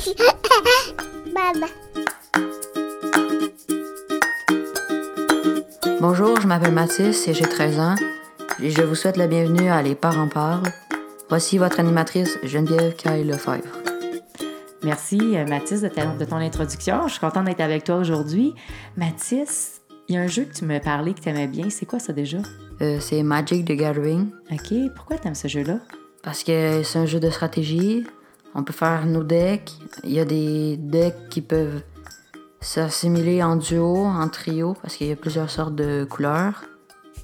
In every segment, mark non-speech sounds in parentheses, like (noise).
(laughs) Maman. Bonjour, je m'appelle Mathis et j'ai 13 ans. Et je vous souhaite la bienvenue à Les Parents Parlent. Voici votre animatrice Geneviève Kyle Lefebvre. Merci, euh, Mathis, de, ta- de ton introduction. Je suis contente d'être avec toi aujourd'hui. Mathis, il y a un jeu que tu me parlais que tu aimais bien. C'est quoi ça déjà? Euh, c'est Magic the Gathering OK, pourquoi tu aimes ce jeu-là? parce que c'est un jeu de stratégie. On peut faire nos decks. Il y a des decks qui peuvent s'assimiler en duo, en trio, parce qu'il y a plusieurs sortes de couleurs.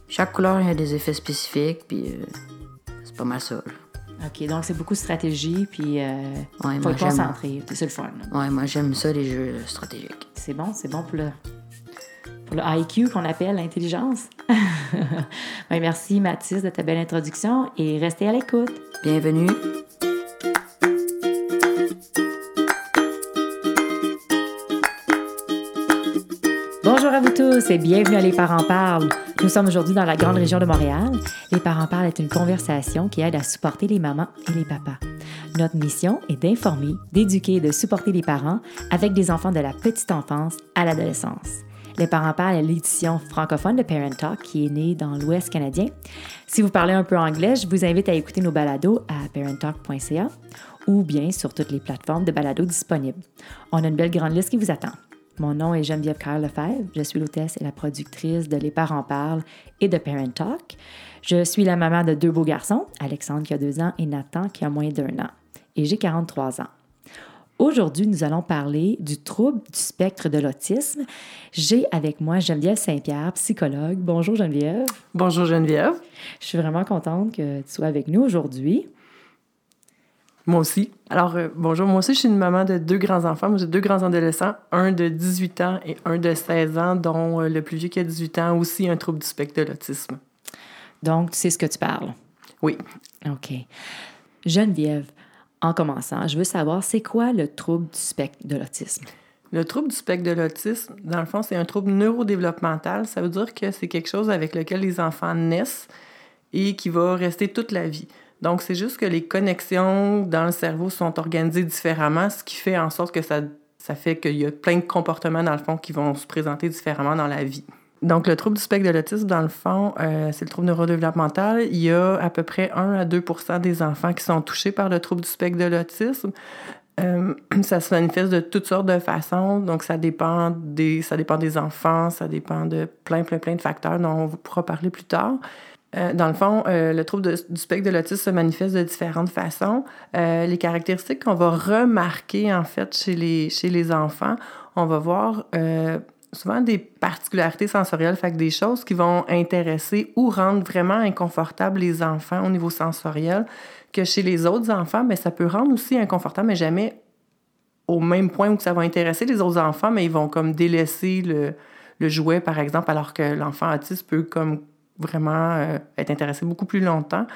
Chaque couleur, il y a des effets spécifiques, puis euh, c'est pas mal ça. là. OK, donc c'est beaucoup de stratégie, puis euh, Ouais, faut moi, être j'aime. concentré. C'est le fun. là. Ouais, moi j'aime ça, les jeux stratégiques. C'est bon, c'est bon pour le, pour le IQ qu'on appelle l'intelligence. (laughs) Ben, merci, Mathis, de ta belle introduction et restez à l'écoute. Bienvenue. Tous et bienvenue à Les Parents Parlent. Nous sommes aujourd'hui dans la grande région de Montréal. Les Parents Parlent est une conversation qui aide à supporter les mamans et les papas. Notre mission est d'informer, d'éduquer et de supporter les parents avec des enfants de la petite enfance à l'adolescence. Les Parents Parlent est l'édition francophone de Parent Talk qui est née dans l'Ouest canadien. Si vous parlez un peu anglais, je vous invite à écouter nos balados à parenttalk.ca ou bien sur toutes les plateformes de balados disponibles. On a une belle grande liste qui vous attend. Mon nom est Geneviève Carl Lefebvre. Je suis l'hôtesse et la productrice de Les Parents Parlent et de Parent Talk. Je suis la maman de deux beaux garçons, Alexandre qui a deux ans et Nathan qui a moins d'un an. Et j'ai 43 ans. Aujourd'hui, nous allons parler du trouble du spectre de l'autisme. J'ai avec moi Geneviève Saint-Pierre, psychologue. Bonjour Geneviève. Bonjour Geneviève. Je suis vraiment contente que tu sois avec nous aujourd'hui. Moi aussi. Alors, euh, bonjour. Moi aussi, je suis une maman de deux grands-enfants. Moi, j'ai deux grands adolescents, un de 18 ans et un de 16 ans, dont euh, le plus vieux qui a 18 ans a aussi un trouble du spectre de l'autisme. Donc, tu sais ce que tu parles? Oui. OK. Geneviève, en commençant, je veux savoir, c'est quoi le trouble du spectre de l'autisme? Le trouble du spectre de l'autisme, dans le fond, c'est un trouble neurodéveloppemental. Ça veut dire que c'est quelque chose avec lequel les enfants naissent et qui va rester toute la vie. Donc, c'est juste que les connexions dans le cerveau sont organisées différemment, ce qui fait en sorte que ça, ça fait qu'il y a plein de comportements, dans le fond, qui vont se présenter différemment dans la vie. Donc, le trouble du spectre de l'autisme, dans le fond, euh, c'est le trouble neurodéveloppemental. Il y a à peu près 1 à 2% des enfants qui sont touchés par le trouble du spectre de l'autisme. Euh, (clears throat) ça se manifeste de toutes sortes de façons, donc ça dépend des, ça dépend des enfants, ça dépend de plein, plein, plein de facteurs dont on pourra parler plus tard. Euh, dans le fond, euh, le trouble du spectre de l'autisme se manifeste de différentes façons. Euh, les caractéristiques qu'on va remarquer, en fait, chez les, chez les enfants, on va voir souvent des particularités sensorielles, fait des choses qui vont intéresser ou rendre vraiment inconfortables les enfants au niveau sensoriel, que chez les autres enfants, mais ça peut rendre aussi inconfortable, mais jamais au même point où ça va intéresser les autres enfants, mais ils vont comme délaisser le, le jouet, par exemple, alors que l'enfant autiste peut comme vraiment euh, être intéressé beaucoup plus longtemps.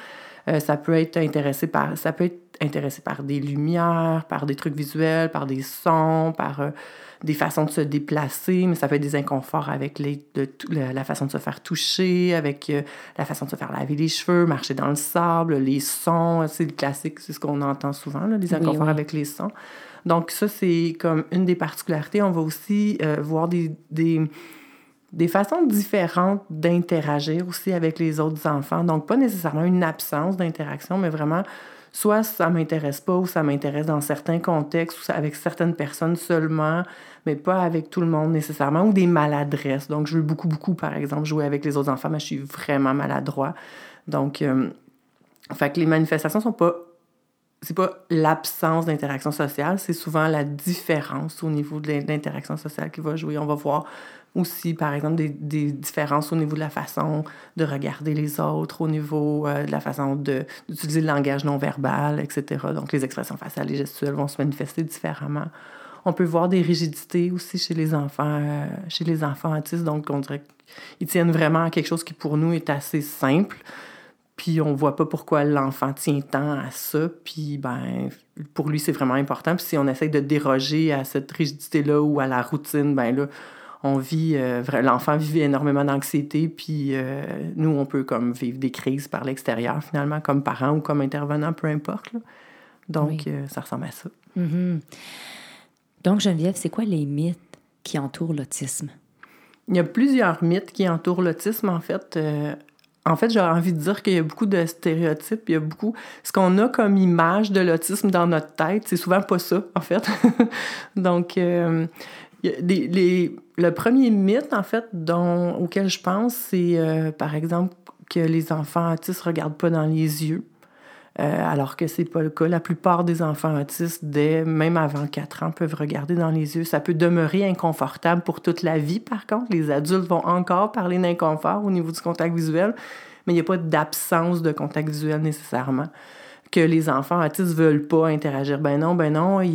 Euh, ça peut être intéressé par ça peut être intéressé par des lumières, par des trucs visuels, par des sons, par euh, des façons de se déplacer, mais ça peut être des inconforts avec les, de la, façon de se faire toucher, avec euh, la façon de se faire laver les cheveux, marcher dans le sable, les sons, c'est le classique, c'est ce qu'on entend souvent, là, les inconforts oui. avec les sons. Donc ça, c'est comme une des particularités. On va aussi voir des, des, des façons différentes d'interagir aussi avec les autres enfants. Donc, pas nécessairement une absence d'interaction, mais vraiment, soit ça m'intéresse pas ou ça m'intéresse dans certains contextes ou avec certaines personnes seulement, mais pas avec tout le monde nécessairement, ou des maladresses. Donc, je veux beaucoup, beaucoup, par exemple, jouer avec les autres enfants, mais je suis vraiment maladroit. Donc, euh, fait que les manifestations sont pas c'est pas l'absence d'interaction sociale, c'est souvent la différence au niveau de l'in- l'interaction sociale qui va jouer. On va voir aussi, par exemple, des, des différences au niveau de la façon de regarder les autres, au niveau euh, de la façon d'utiliser le langage non verbal, etc. Donc, les expressions faciales et gestuelles vont se manifester différemment. On peut voir des rigidités aussi chez les enfants, euh, chez les enfants autistes. Donc, on dirait qu'ils tiennent vraiment à quelque chose qui, pour nous, est assez simple. Puis on voit pas pourquoi l'enfant tient tant à ça. Puis ben, pour lui, c'est vraiment important. Puis si on essaye de déroger à cette rigidité-là ou à la routine, ben là, on vit, euh, l'enfant vit énormément d'anxiété. Puis euh, nous, on peut comme vivre des crises par l'extérieur, finalement, comme parents ou comme intervenants, peu importe. là. Donc, euh, ça ressemble à ça. Mhm. Donc, Geneviève, c'est quoi les mythes qui entourent l'autisme? Il y a plusieurs mythes qui entourent l'autisme, en fait. Euh, en fait, j'aurais envie de dire qu'il y a beaucoup de stéréotypes, il y a beaucoup... Ce qu'on a comme image de l'autisme dans notre tête, c'est souvent pas ça, en fait. (laughs) Donc, euh, les, le premier mythe, en fait, auquel je pense, c'est, euh, par exemple, que les enfants autistes regardent pas dans les yeux. Euh, alors que c'est pas le cas. La plupart des enfants autistes, dès, même avant 4 ans, peuvent regarder dans les yeux. Ça peut demeurer inconfortable pour toute la vie, par contre. Les adultes vont encore parler d'inconfort au niveau du contact visuel, mais il n'y a pas d'absence de contact visuel nécessairement. Que les enfants autistes veulent pas interagir. Ben non, ben non, il,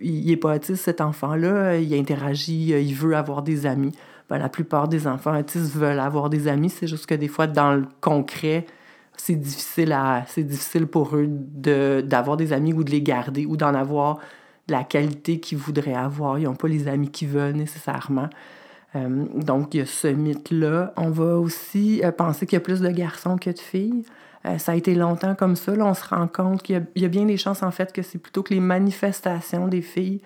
il, est pas autiste, cet enfant-là. Il interagit, il veut avoir des amis. Ben, la plupart des enfants autistes veulent avoir des amis. C'est juste que des fois, dans le concret, c'est difficile, à, c'est difficile pour eux de, d'avoir des amis ou de les garder ou d'en avoir la qualité qu'ils voudraient avoir. Ils n'ont pas les amis qu'ils veulent nécessairement. Euh, donc, il y a ce mythe-là. On va aussi euh, penser qu'il y a plus de garçons que de filles. Euh, ça a été longtemps comme ça. On se rend compte qu'il y y a bien des chances, en fait, que c'est plutôt que les manifestations des filles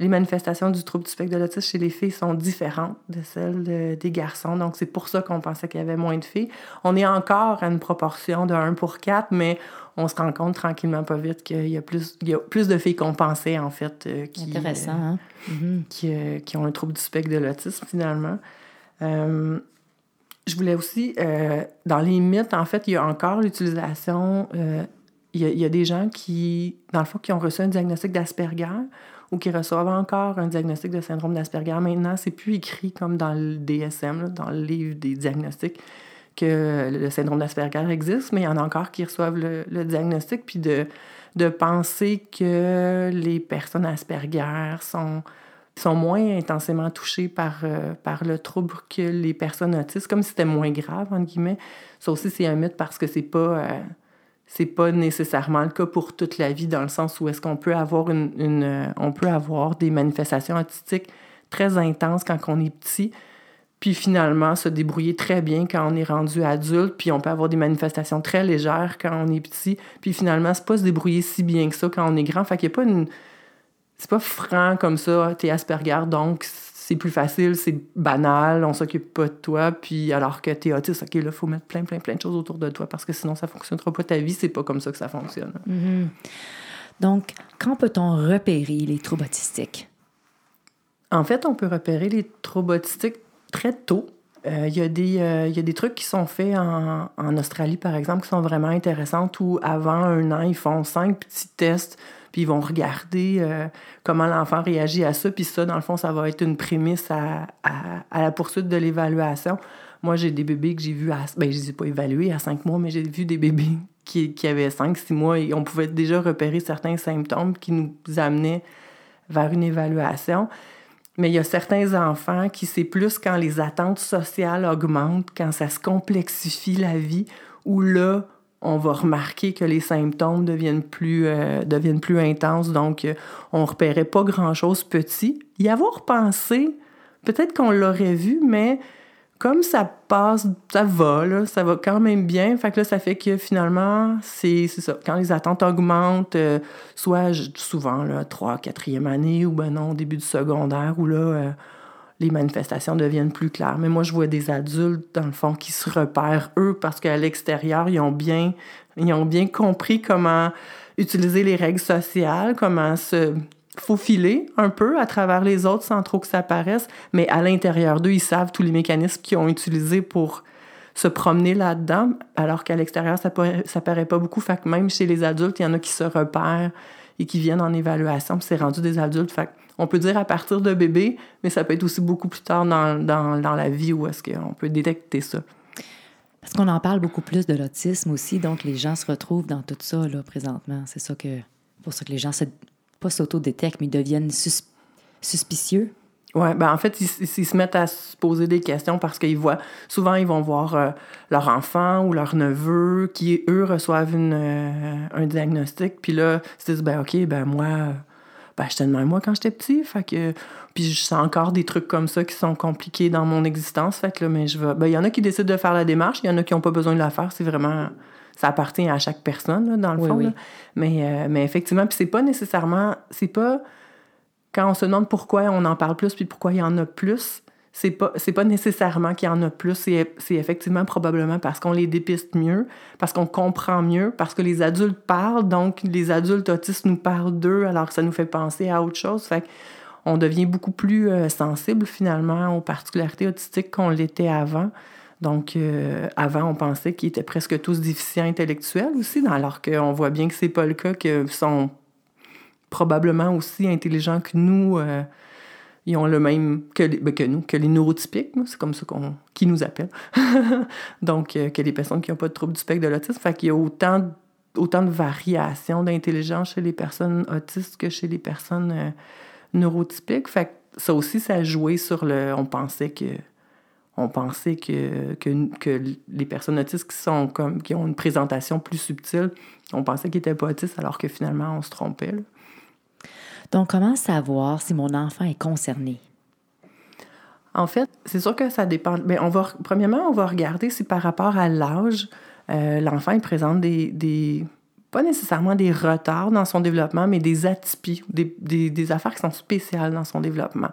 les manifestations du trouble du spectre de l'autisme chez les filles sont différentes de celles des garçons. Donc, c'est pour ça qu'on pensait qu'il y avait moins de filles. On est encore à une proportion de 1 pour 4, mais on se rend compte tranquillement, pas vite, qu'il y a plus, il y a plus de filles qu'on pensait, en fait, euh, qui, Intéressant, hein? euh, qui, euh, qui, ont un trouble du spectre de l'autisme, finalement. je voulais aussi, dans les mythes, en fait, il y a encore l'utilisation... Il y, a, il y, a, des gens qui, dans le fond, qui ont reçu un diagnostic d'Asperger ou qui reçoivent encore un diagnostic de syndrome d'Asperger. Maintenant, c'est plus écrit comme dans le DSM, dans le livre des diagnostics, que le syndrome d'Asperger existe, mais il y en a encore qui reçoivent le, diagnostic, puis de, de penser que les personnes Asperger sont, sont moins intensément touchées par, euh, par le trouble que les personnes autistes, comme si c'était moins grave, entre guillemets. Ça aussi, c'est un mythe parce que c'est pas... Euh, c'est pas nécessairement le cas pour toute la vie, dans le sens où est-ce qu'on peut avoir une, euh, on peut avoir des manifestations autistiques très intenses quand on est petit, puis finalement se débrouiller très bien quand on est rendu adulte, puis on peut avoir des manifestations très légères quand on est petit, puis finalement c'est pas se débrouiller si bien que ça quand on est grand. Fait qu'il y a pas une c'est pas franc comme ça, t'es Asperger donc c'est plus facile, c'est banal, on s'occupe pas de toi, puis alors que t'es autiste, OK, là, il faut mettre plein, plein, plein de choses autour de toi parce que sinon, ça fonctionnera pas ta vie, c'est pas comme ça que ça fonctionne. Mm-hmm. Donc, quand peut-on repérer les troubles autistiques? En fait, on peut repérer les troubles autistiques très tôt. Euh, il y, euh, y, a des trucs qui sont faits en, en, Australie, par exemple, qui sont vraiment intéressants, où avant un an, ils font cinq petits tests puis ils vont regarder euh, comment l'enfant réagit à ça, puis ça, dans le fond, ça va être une prémisse à, à, la poursuite de l'évaluation. Moi, j'ai des bébés que j'ai vus à... Ben, je les ai pas évalués à cinq mois, mais j'ai vu des bébés (laughs) qui, qui avaient cinq, six mois, et on pouvait déjà repérer certains symptômes qui nous amenaient vers une évaluation. Mais il y a certains enfants qui, c'est plus quand les attentes sociales augmentent, quand ça se complexifie la vie, où là, on va remarquer que les symptômes deviennent plus, euh, deviennent plus intenses. Donc, euh, on ne repérait pas grand-chose petit. Y avoir pensé, peut-être qu'on l'aurait vu, mais comme ça passe, ça va, ça va quand même bien. Fait que là, ça fait que finalement, c'est ça. Quand les attentes augmentent, euh, soit souvent, là, 3 4e année, ou ben non, début du secondaire, où là, les manifestations deviennent plus claires. Mais moi, je vois des adultes, dans le fond, qui se repèrent, eux, parce qu'à l'extérieur, ils ont bien, compris comment utiliser les règles sociales, comment se faufiler un peu à travers les autres sans trop que ça paraisse. Mais à l'intérieur d'eux, ils savent tous les mécanismes qu'ils ont utilisés pour se promener là-dedans, alors qu'à l'extérieur, ça paraît, paraît pas beaucoup. Fait même chez les adultes, il y en a qui se repèrent et qui viennent en évaluation, puis c'est rendu des adultes. Fait on peut dire à partir de bébé, mais ça peut être aussi beaucoup plus tard dans, dans, dans la vie où est-ce qu'on peut détecter ça. Parce qu'on en parle beaucoup plus de l'autisme aussi, donc les gens se retrouvent dans tout ça là, présentement. C'est ça que, pour ça que les gens se, pas s'auto-détectent, mais deviennent suspicieux. Oui, ben en fait, ils, se mettent à se poser des questions parce qu'ils voient, souvent, ils vont voir euh, leur enfant ou leur neveu qui, eux, reçoivent une, euh, un diagnostic. Puis là, ils se disent, ben OK, ben moi, ben, j'étais de même, moi, quand j'étais petit. Fait que, puis je sens encore des trucs comme ça qui sont compliqués dans mon existence. Fait que là, mais je vais. Ben, il y en a qui décident de faire la démarche, il y en a qui n'ont pas besoin de la faire. C'est vraiment, ça appartient à chaque personne, là, dans le Oui, fond. oui. là. Mais, euh, mais effectivement, puis c'est pas nécessairement, c'est pas quand on se demande pourquoi on en parle plus puis pourquoi il y en a plus, c'est pas pas nécessairement qu'il y en a plus, c'est c'est effectivement probablement parce qu'on les dépiste mieux, parce qu'on comprend mieux, parce que les adultes parlent, donc les adultes autistes nous parlent d'eux, alors ça nous fait penser à autre chose. Fait on devient beaucoup plus euh, sensible finalement aux particularités autistiques qu'on l'était avant. Donc, euh, avant, on pensait qu'ils étaient presque tous déficients intellectuels aussi, alors qu'on voit bien que c'est pas le cas, qu'ils sont probablement aussi intelligents que nous. euh, ils ont le même que, ben, nous, que les neurotypiques. C'est comme ça qu'on qui nous appellent. (laughs) Donc, euh, que les personnes qui n'ont pas de trouble du spectre de l'autisme. Fait qu'il y a autant, autant de variations d'intelligence chez les personnes autistes que chez les personnes euh, neurotypiques. Fait que ça aussi, ça a joué sur le... On pensait que on pensait que, que, que les personnes autistes qui, sont comme, qui ont une présentation plus subtile, on pensait qu'ils n'étaient pas autistes, alors que finalement, on se trompait. là. Donc, comment savoir si mon enfant est concerné? En fait, c'est sûr que ça dépend. Mais on va, premièrement, on va regarder si par rapport à l'âge, euh, l'enfant présente des, pas nécessairement des retards dans son développement, mais des atypies, des, affaires qui sont spéciales dans son développement.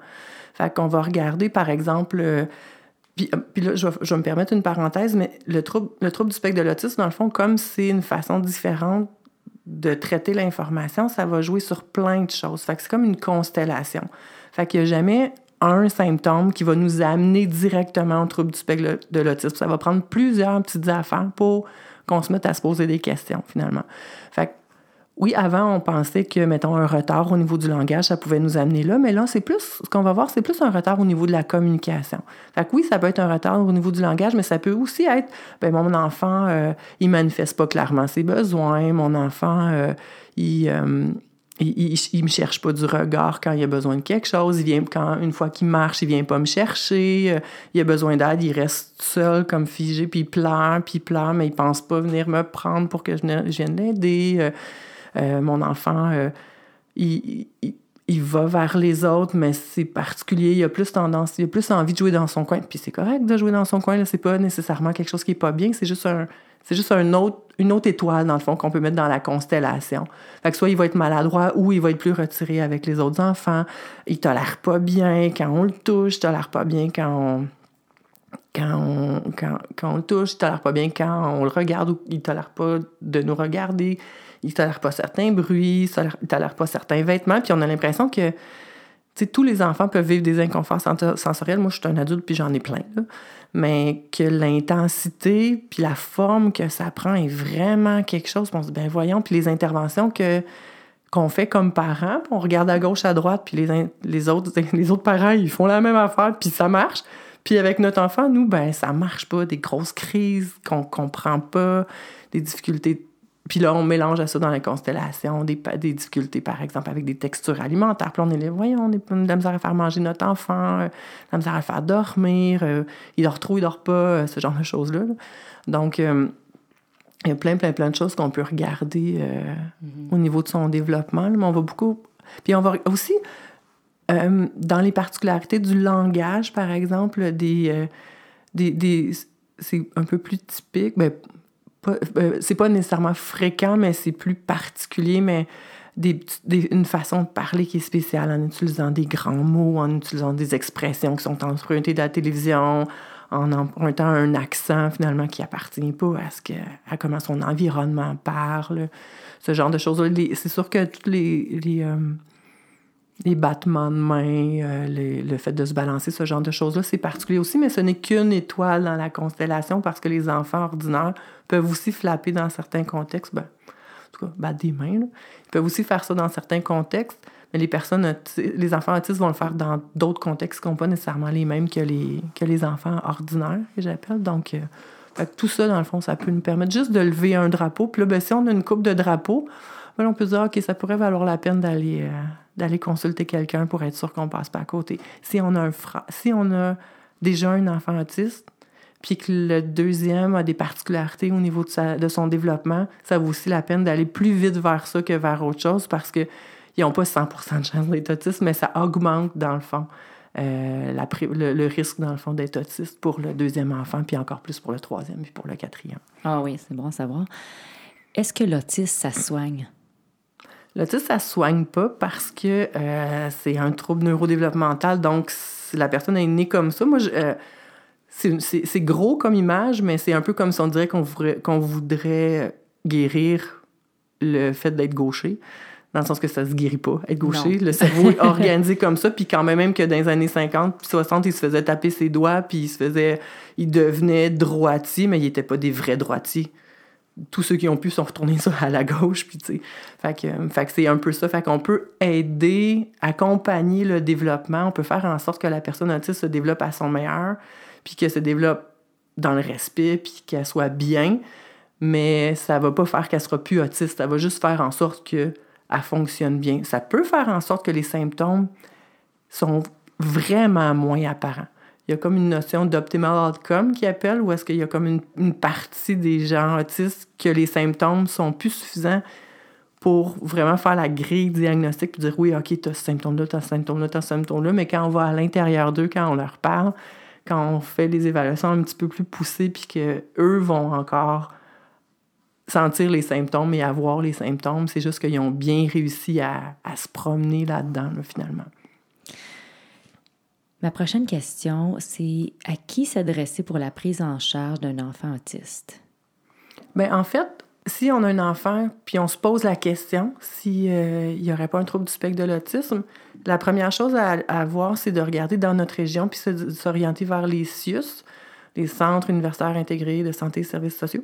Fait qu'on va regarder, par exemple, euh, puis, euh, puis là, je vais, me permettre une parenthèse, mais le le trouble du spectre de l'autisme, dans le fond, comme c'est une façon différente de traiter l'information, ça va jouer sur plein de choses. Fait que c'est comme une constellation. Fait qu'il n'y a jamais un symptôme qui va nous amener directement au trouble du spectre de l'autisme. Ça va prendre plusieurs petites affaires pour qu'on se mette à se poser des questions, finalement. Fait que, oui, avant, on pensait que, mettons, un retard au niveau du langage, ça pouvait nous amener là, mais là, c'est plus, ce qu'on va voir, c'est plus un retard au niveau de la communication. Fait que oui, ça peut être un retard au niveau du langage, mais ça peut aussi être, ben mon enfant, euh, il manifeste pas clairement ses besoins, mon enfant, euh, il, euh, il, il, il me cherche pas du regard quand il a besoin de quelque chose, il vient, quand, une fois qu'il marche, il vient pas me chercher, il a besoin d'aide, il reste seul comme figé, puis il pleure, puis il pleure, mais il pense pas venir me prendre pour que ne- je vienne l'aider. Euh, mon enfant, euh, il, va vers les autres, mais c'est particulier. Il a plus tendance, il a plus envie de jouer dans son coin. Puis c'est correct de jouer dans son coin. Là, c'est pas nécessairement quelque chose qui est pas bien. C'est juste une autre étoile dans le fond qu'on peut mettre dans la constellation. Fait que soit il va être maladroit ou il va être plus retiré avec les autres enfants. Il tolère pas bien quand on le touche. Il tolère pas bien quand on le touche, il tolère pas bien quand on le regarde ou il tolère pas de nous regarder, il tolère pas certains bruits, il tolère, pas certains vêtements, puis on a l'impression que tous les enfants peuvent vivre des inconforts sensoriels. Moi, je suis un adulte, puis j'en ai plein. Mais que l'intensité, puis la forme que ça prend est vraiment quelque chose. On se dit, ben voyons, puis les interventions qu'on fait comme parents, on regarde à gauche, à droite, puis les, les, autres, (laughs) les autres parents, ils font la même affaire, puis ça marche. Puis avec notre enfant, nous, ben ça marche pas. Des grosses crises qu'on comprend pas, des difficultés. Puis là, on mélange à ça dans la constellation, des, des difficultés, par exemple, avec des textures alimentaires. Puis là, on est là, voyons, on est de la misère à faire manger notre enfant, euh, de la misère à faire dormir, euh, il dort trop, il dort pas, euh, ce genre de choses-là. là. Donc, euh, il y a plein, plein, plein de choses qu'on peut regarder euh, au niveau de son développement. là, mais on va beaucoup. Puis on va aussi, dans les particularités du langage, par exemple, des. des, des- c'est un peu plus typique. Euh, c'est pas nécessairement fréquent, mais c'est plus particulier, mais des, une façon de parler qui est spéciale en utilisant des grands mots, en utilisant des expressions qui sont empruntées de la télévision, en empruntant un accent finalement qui appartient pas à ce que à comment son environnement parle, ce genre de choses. C'est sûr que tous les, les, euh, les battements de main, euh, les- le fait de se balancer, ce genre de choses-là, c'est particulier aussi, mais ce n'est qu'une étoile dans la constellation parce que les enfants ordinaires peuvent aussi flapper dans certains contextes. Ben, en tout cas, battre des mains. là. Ils peuvent aussi faire ça dans certains contextes, mais les personnes, les enfants autistes vont le faire dans d'autres contextes qui ne sont pas nécessairement les mêmes que les, que les enfants ordinaires, que j'appelle. Donc, euh, tout ça, dans le fond, ça peut nous permettre juste de lever un drapeau. Puis là, ben, si on a une coupe de drapeaux, ben, on peut se dire, OK, ça pourrait valoir la peine d'aller euh, d'aller consulter quelqu'un pour être sûr qu'on passe pas à côté. Si on a déjà un enfant autiste, puis que le deuxième a des particularités au niveau de, son développement, ça vaut aussi la peine d'aller plus vite vers ça que vers autre chose parce que ils n'ont pas 100% de chance d'être autistes, mais ça augmente, dans le fond, euh, le, risque, dans le fond, d'être autiste pour le deuxième enfant, puis encore plus pour le troisième, puis pour le quatrième. Ah oui, c'est bon à savoir. Est-ce que l'autisme, ça soigne? L'autisme, ça soigne pas parce que euh, c'est un trouble neurodéveloppemental, donc la personne est née comme ça. Moi, euh, c'est gros comme image, mais c'est un peu comme si on dirait qu'on voudrait, guérir le fait d'être gaucher dans le sens que ça se guérit pas, être gaucher. Le cerveau est organisé comme ça, puis quand même, même que dans les années 50 puis 60, il se faisait taper ses doigts, puis il se faisait... Il devenait droitier, mais il était pas des vrais droitiers. Tous ceux qui ont pu sont retournés à la gauche, puis tu sais... Fait que, fait que c'est un peu ça. Fait qu'on peut aider, accompagner le développement, on peut faire en sorte que la personne autiste se développe à son meilleur, puis qu'elle se développe dans le respect, puis qu'elle soit bien, mais ça va pas faire qu'elle sera plus autiste, ça va juste faire en sorte que elle fonctionne bien. Ça peut faire en sorte que les symptômes sont vraiment moins apparents. Il y a comme une notion d'optimal outcome qui appelle, ou est-ce qu'il y a comme une, partie des gens autistes que les symptômes sont plus suffisants pour vraiment faire la grille diagnostique et dire oui, OK, tu as ce symptôme-là, tu as ce symptôme-là, tu as ce symptôme-là, mais quand on va à l'intérieur d'eux, quand on leur parle, quand on fait les évaluations un petit peu plus poussées, puis qu'eux vont encore sentir les symptômes et avoir les symptômes. C'est juste qu'ils ont bien réussi à, se promener là-dedans, finalement. Ma prochaine question, c'est à qui s'adresser pour la prise en charge d'un enfant autiste? Bien, en fait, si on a un enfant, puis on se pose la question s'il euh, n'y aurait pas un trouble du spectre de l'autisme, la première chose à, voir, c'est de regarder dans notre région, puis s'orienter vers les CIUS, les Centres universitaires intégrés de santé et services sociaux.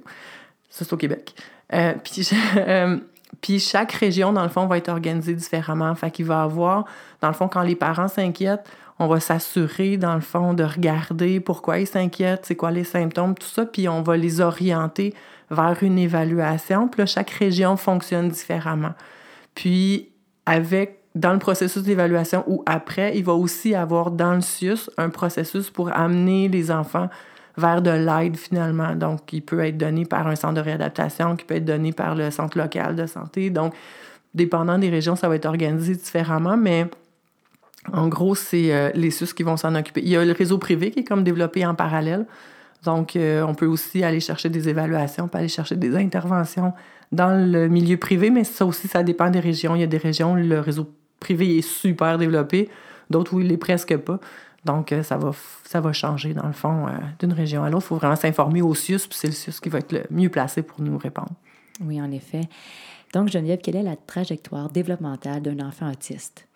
C'est au Québec. Euh, puis, (laughs) euh, puis chaque région, dans le fond, va être organisée différemment. Fait qu'il va avoir, dans le fond, quand les parents s'inquiètent, on va s'assurer, dans le fond, de regarder pourquoi ils s'inquiètent, c'est quoi les symptômes, tout ça, puis on va les orienter vers une évaluation. Puis là, chaque région fonctionne différemment. Puis, avec, dans le processus d'évaluation ou après, il va aussi avoir dans le CIUS un processus pour amener les enfants vers de l'aide finalement. Donc, il peut être donné par un centre de réadaptation, qui peut être donné par le centre local de santé. Donc, dépendant des régions, ça va être organisé différemment, mais en gros, c'est euh, les SUS qui vont s'en occuper. Il y a le réseau privé qui est comme développé en parallèle. Donc, euh, on peut aussi aller chercher des évaluations, on peut aller chercher des interventions dans le milieu privé, mais ça aussi, ça dépend des régions. Il y a des régions où le réseau privé est super développé, d'autres où il est presque pas. Donc, euh, ça va, ça va changer, dans le fond, d'une région à l'autre. Il faut vraiment s'informer au CIUS, puis c'est le CIUS qui va être le mieux placé pour nous répondre. Oui, en effet. Donc, Geneviève, quelle est la trajectoire développementale d'un enfant autiste?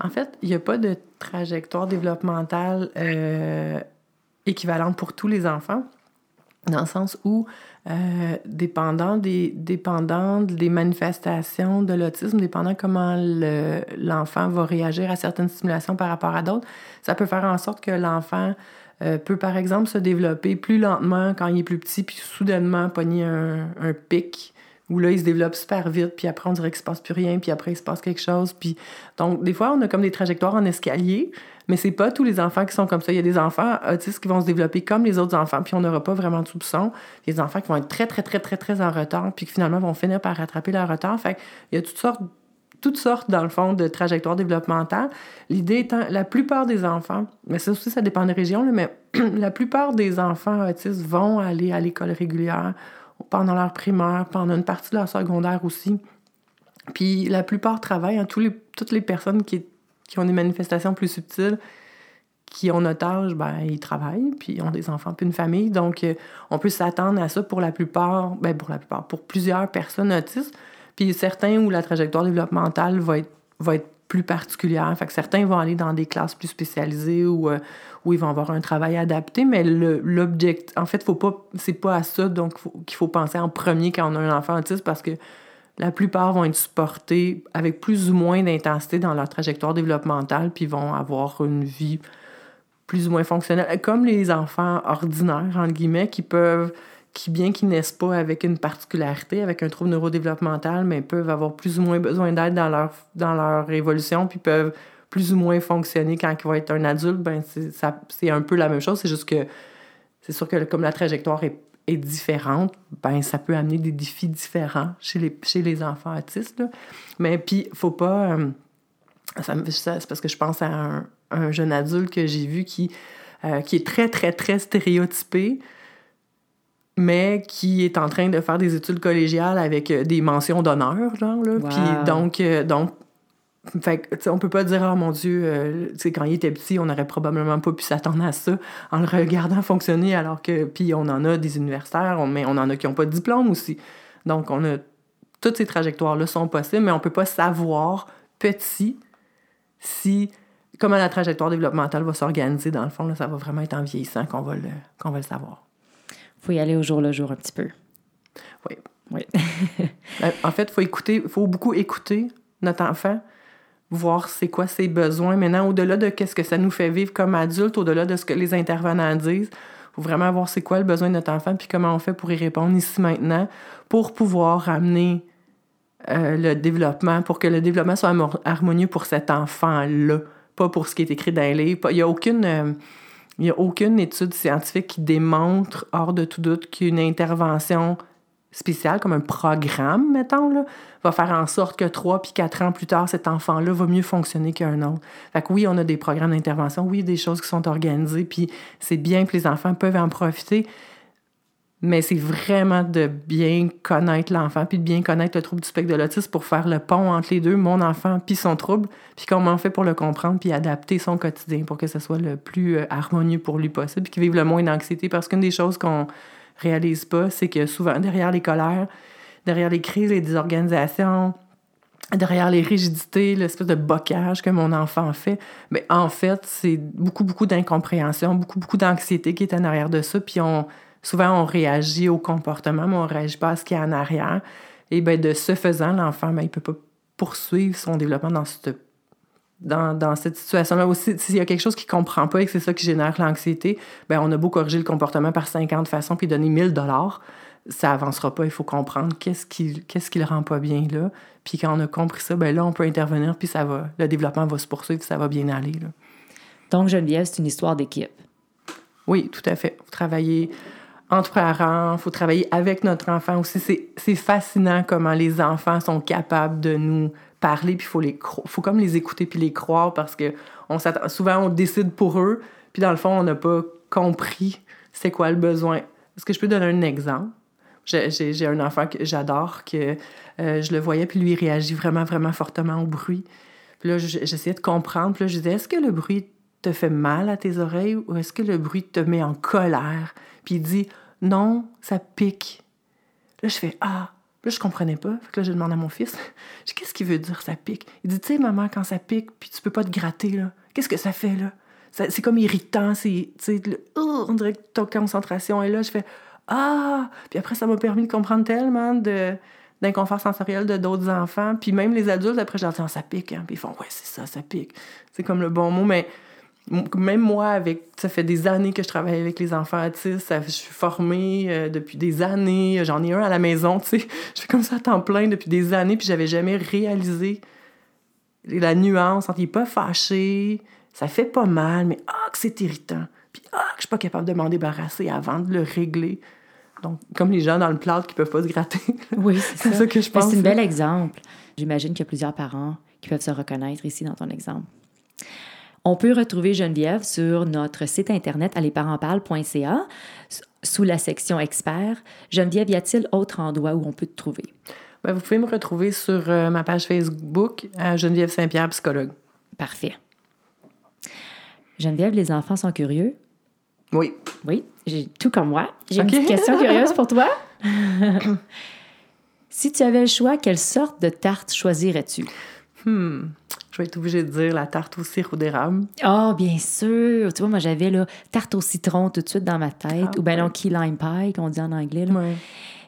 En fait, il n'y a pas de trajectoire développementale euh, équivalente pour tous les enfants, dans le sens où euh, dépendant, des, manifestations de l'autisme, dépendant comment l'enfant va réagir à certaines stimulations par rapport à d'autres, ça peut faire en sorte que l'enfant euh, peut, par exemple, se développer plus lentement quand il est plus petit, puis soudainement pogner un pic où là, il se développe super vite, puis après, on dirait qu'il se passe plus rien, puis après, il se passe quelque chose. Puis... Donc, des fois, on a comme des trajectoires en escalier, mais c'est pas tous les enfants qui sont comme ça. Il y a des enfants autistes qui vont se développer comme les autres enfants, puis on n'aura pas vraiment de soupçon. Il y a des enfants qui vont être très, très, très, très, très en retard, puis qui finalement vont finir par rattraper leur retard. Fait il y a toutes sortes toutes sortes, dans le fond, de trajectoires développementales. L'idée étant, la plupart des enfants, mais ça aussi, ça dépend des régions, mais (clears throat) la plupart des enfants autistes vont aller à l'école régulière pendant leur primaire, pendant une partie de leur secondaire aussi. Puis la plupart travaillent, hein, tous les, toutes les personnes qui, qui, ont des manifestations plus subtiles, qui ont notre âge, ben, ils travaillent, puis ont des enfants, puis une famille. Donc, euh, on peut s'attendre à ça pour la plupart, ben, pour la plupart, pour plusieurs personnes autistes. Puis certains où la trajectoire développementale va être, va être plus particulière. Fait certains vont aller dans des classes plus spécialisées ou euh, où ils vont avoir un travail adapté, mais l'objectif, en fait, faut pas, c'est pas à ça donc qu'il faut penser en premier quand on a un enfant autiste parce que la plupart vont être supportés avec plus ou moins d'intensité dans leur trajectoire développementale, puis vont avoir une vie plus ou moins fonctionnelle, comme les enfants ordinaires, entre guillemets, qui peuvent qui, bien qu'ils naissent pas avec une particularité, avec un trouble neurodéveloppemental, mais peuvent avoir plus ou moins besoin d'aide dans leur, dans leur évolution, puis peuvent plus ou moins fonctionner quand ils vont être un adulte, ben c'est un peu la même chose. C'est juste que c'est sûr que comme la trajectoire est, différente, ben ça peut amener des défis différents chez les, chez les enfants autistes. Mais puis, faut pas. Euh, Ça c'est parce que je pense à un, un jeune adulte que j'ai vu qui, euh, qui est très, très, très stéréotypé, mais qui est en train de faire des études collégiales avec euh, des mentions d'honneur, genre, là. Wow. Puis donc, euh, donc fait que, on peut pas dire, oh mon Dieu, euh, quand il était petit, on n'aurait probablement pas pu s'attendre à ça en le regardant (laughs) fonctionner, alors que, puis on en a des universitaires, on- mais on en a qui n'ont pas de diplôme aussi. Donc, on a, toutes ces trajectoires-là sont possibles, mais on peut pas savoir petit si, comment la trajectoire développementale va s'organiser, dans le fond, là, ça va vraiment être en vieillissant qu'on va le, qu'on va le savoir. Faut y aller au jour le jour un petit peu. Oui. Oui. (laughs) Euh, En fait, il faut écouter, faut beaucoup écouter notre enfant, voir c'est quoi ses besoins. Maintenant, au-delà de qu'est-ce que ça nous fait vivre comme adultes, au-delà de ce que les intervenants disent, faut vraiment voir c'est quoi le besoin de notre enfant, puis comment on fait pour y répondre ici maintenant, pour pouvoir amener euh, le développement, pour que le développement soit harmo- harmonieux pour cet enfant-là, pas pour ce qui est écrit dans les livres. Il n'y a aucune... euh, il n'y a aucune étude scientifique qui démontre, hors de tout doute, qu'une intervention spéciale, comme un programme, mettons, va faire en sorte que trois puis quatre ans plus tard, cet enfant-là va mieux fonctionner qu'un autre. Fait que oui, on a des programmes d'intervention, oui, des choses qui sont organisées, puis c'est bien que les enfants peuvent en profiter, mais c'est vraiment de bien connaître l'enfant, puis de bien connaître le trouble du spectre de l'autisme pour faire le pont entre les deux, mon enfant puis son trouble, puis comment on fait pour le comprendre, puis adapter son quotidien pour que ce soit le plus euh, harmonieux pour lui possible, puis qu'il vive le moins d'anxiété. Parce qu'une des choses qu'on réalise pas, c'est que souvent, derrière les colères, derrière les crises, les désorganisations, derrière les rigidités, l'espèce de bocage que mon enfant fait, mais en fait, c'est beaucoup, beaucoup d'incompréhension, beaucoup, beaucoup d'anxiété qui est en arrière de ça. Puis on, souvent, on réagit au comportement, mais on réagit pas à ce qu'il y a en arrière. Et bien, de ce faisant, l'enfant, ben, il peut pas poursuivre son développement dans cette, dans, dans cette situation-là. Aussi, s'il y a quelque chose qu'il comprend pas et que c'est ça qui génère l'anxiété, ben, on a beau corriger le comportement par 50 façons puis donner 1000 dollars, ça avancera pas. Il faut comprendre qu'est-ce qui, qu'est-ce qui le rend pas bien, là. Puis quand on a compris ça, ben là, on peut intervenir, puis ça va, le développement va se poursuivre, ça va bien aller, là. Donc, Geneviève, c'est une histoire d'équipe. Oui, tout à fait. faut travailler entre parents, faut travailler avec notre enfant aussi. C'est, fascinant comment les enfants sont capables de nous parler, puis il faut, faut comme les écouter puis les croire parce que on souvent on décide pour eux, puis dans le fond, on n'a pas compris c'est quoi le besoin. Est-ce que je peux donner un exemple? J'ai, un enfant que j'adore, que euh, je le voyais, puis lui, il réagit vraiment, vraiment fortement au bruit. Puis là, j'essayais de comprendre. Puis là, je disais, est-ce que le bruit te fait mal à tes oreilles ou est-ce que le bruit te met en colère? Puis il dit, non, ça pique. Là, je fais, ah. Là, je comprenais pas. Fait que là, je demande à mon fils, (laughs) qu'est-ce qu'il veut dire, ça pique? Il dit, tu sais, maman, quand ça pique, puis tu peux pas te gratter, là, qu'est-ce que ça fait, là? C'est comme irritant, c'est, oh, on dirait que ta concentration est là. Je fais, ah! Puis après, ça m'a permis de comprendre tellement de, d'inconfort sensoriel de d'autres enfants. Puis même les adultes, après, je leur dis, Ah, ça pique. Hein? Puis ils font, ouais, c'est ça, ça pique. C'est comme le bon mot. Mais même moi, avec, ça fait des années que je travaille avec les enfants autistes. Ça- je suis formée euh, depuis des années. J'en ai un à la maison, tu sais. (laughs) Je fais comme ça à temps plein depuis des années. Puis j'avais jamais réalisé la nuance entre il est pas fâché, ça fait pas mal, mais ah, que c'est irritant. Puis ah, que je suis pas capable de m'en débarrasser avant de le régler. Donc, comme les gens dans le plâtre qui peuvent pas se gratter. (laughs) Oui, c'est c'est ça que je pense. C'est un bel exemple. J'imagine qu'il y a plusieurs parents qui peuvent se reconnaître ici dans ton exemple. On peut retrouver Geneviève sur notre site internet allesparentsparlent.ca sous la section experts. Geneviève, y a-t-il autre endroit où on peut te trouver? Ben, vous pouvez me retrouver sur euh, ma page Facebook à Geneviève Saint-Pierre, psychologue. Parfait. Geneviève, les enfants sont curieux? Oui. Oui, j'ai tout comme moi. J'ai une petite question curieuse pour toi. (laughs) si tu avais le choix, quelle sorte de tarte choisirais-tu? Hmm. Je vais être obligée de dire la tarte au sirop d'érable. Ah, bien sûr. Tu vois, moi, j'avais là, tarte au citron tout de suite dans ma tête, Ah, ou bien ouais. non, key lime pie, qu'on dit en anglais. là. Ouais.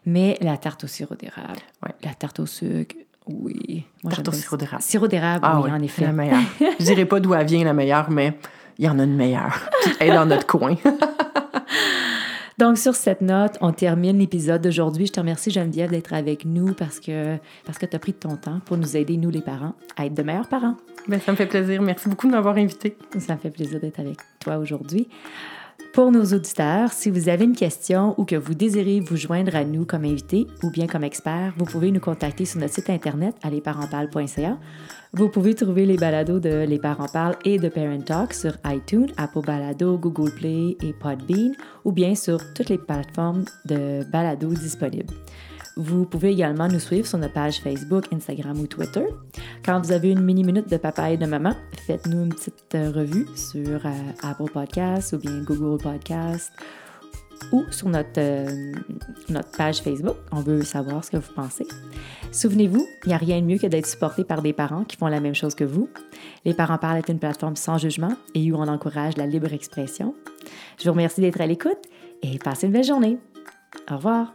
Mais la tarte au sirop d'érable, Ouais. la tarte au sucre, oui. Moi, Tarte au sirop d'érable. Sirop d'érable, Ah oui, oui, en effet. la meilleure. (laughs) Je dirais pas d'où elle vient la meilleure, mais il y en a une meilleure. (laughs) Elle est dans notre coin. (laughs) Donc, sur cette note, on termine l'épisode d'aujourd'hui. Je te remercie, Geneviève, d'être avec nous parce que, parce que tu as pris de ton temps pour nous aider, nous les parents, à être de meilleurs parents. Ben, ça me fait plaisir. Merci beaucoup de m'avoir invité. Ça me fait plaisir d'être avec toi aujourd'hui. Pour nos auditeurs, si vous avez une question ou que vous désirez vous joindre à nous comme invité ou bien comme expert, vous pouvez nous contacter sur notre site internet allesparentsparlent.ca. Vous pouvez trouver les balados de Les Parents Parlent et de Parent Talk sur iTunes, Apple Balado, Google Play et Podbean ou bien sur toutes les plateformes de balados disponibles. Vous pouvez également nous suivre sur notre page Facebook, Instagram ou Twitter. Quand vous avez une mini-minute de papa et de maman, faites-nous une petite euh, revue sur euh, Apple Podcasts ou bien Google Podcasts ou sur notre, euh, notre page Facebook. On veut savoir ce que vous pensez. Souvenez-vous, il n'y a rien de mieux que d'être supporté par des parents qui font la même chose que vous. Les Parents Parlent est une plateforme sans jugement et où on encourage la libre expression. Je vous remercie d'être à l'écoute et passez une belle journée. Au revoir.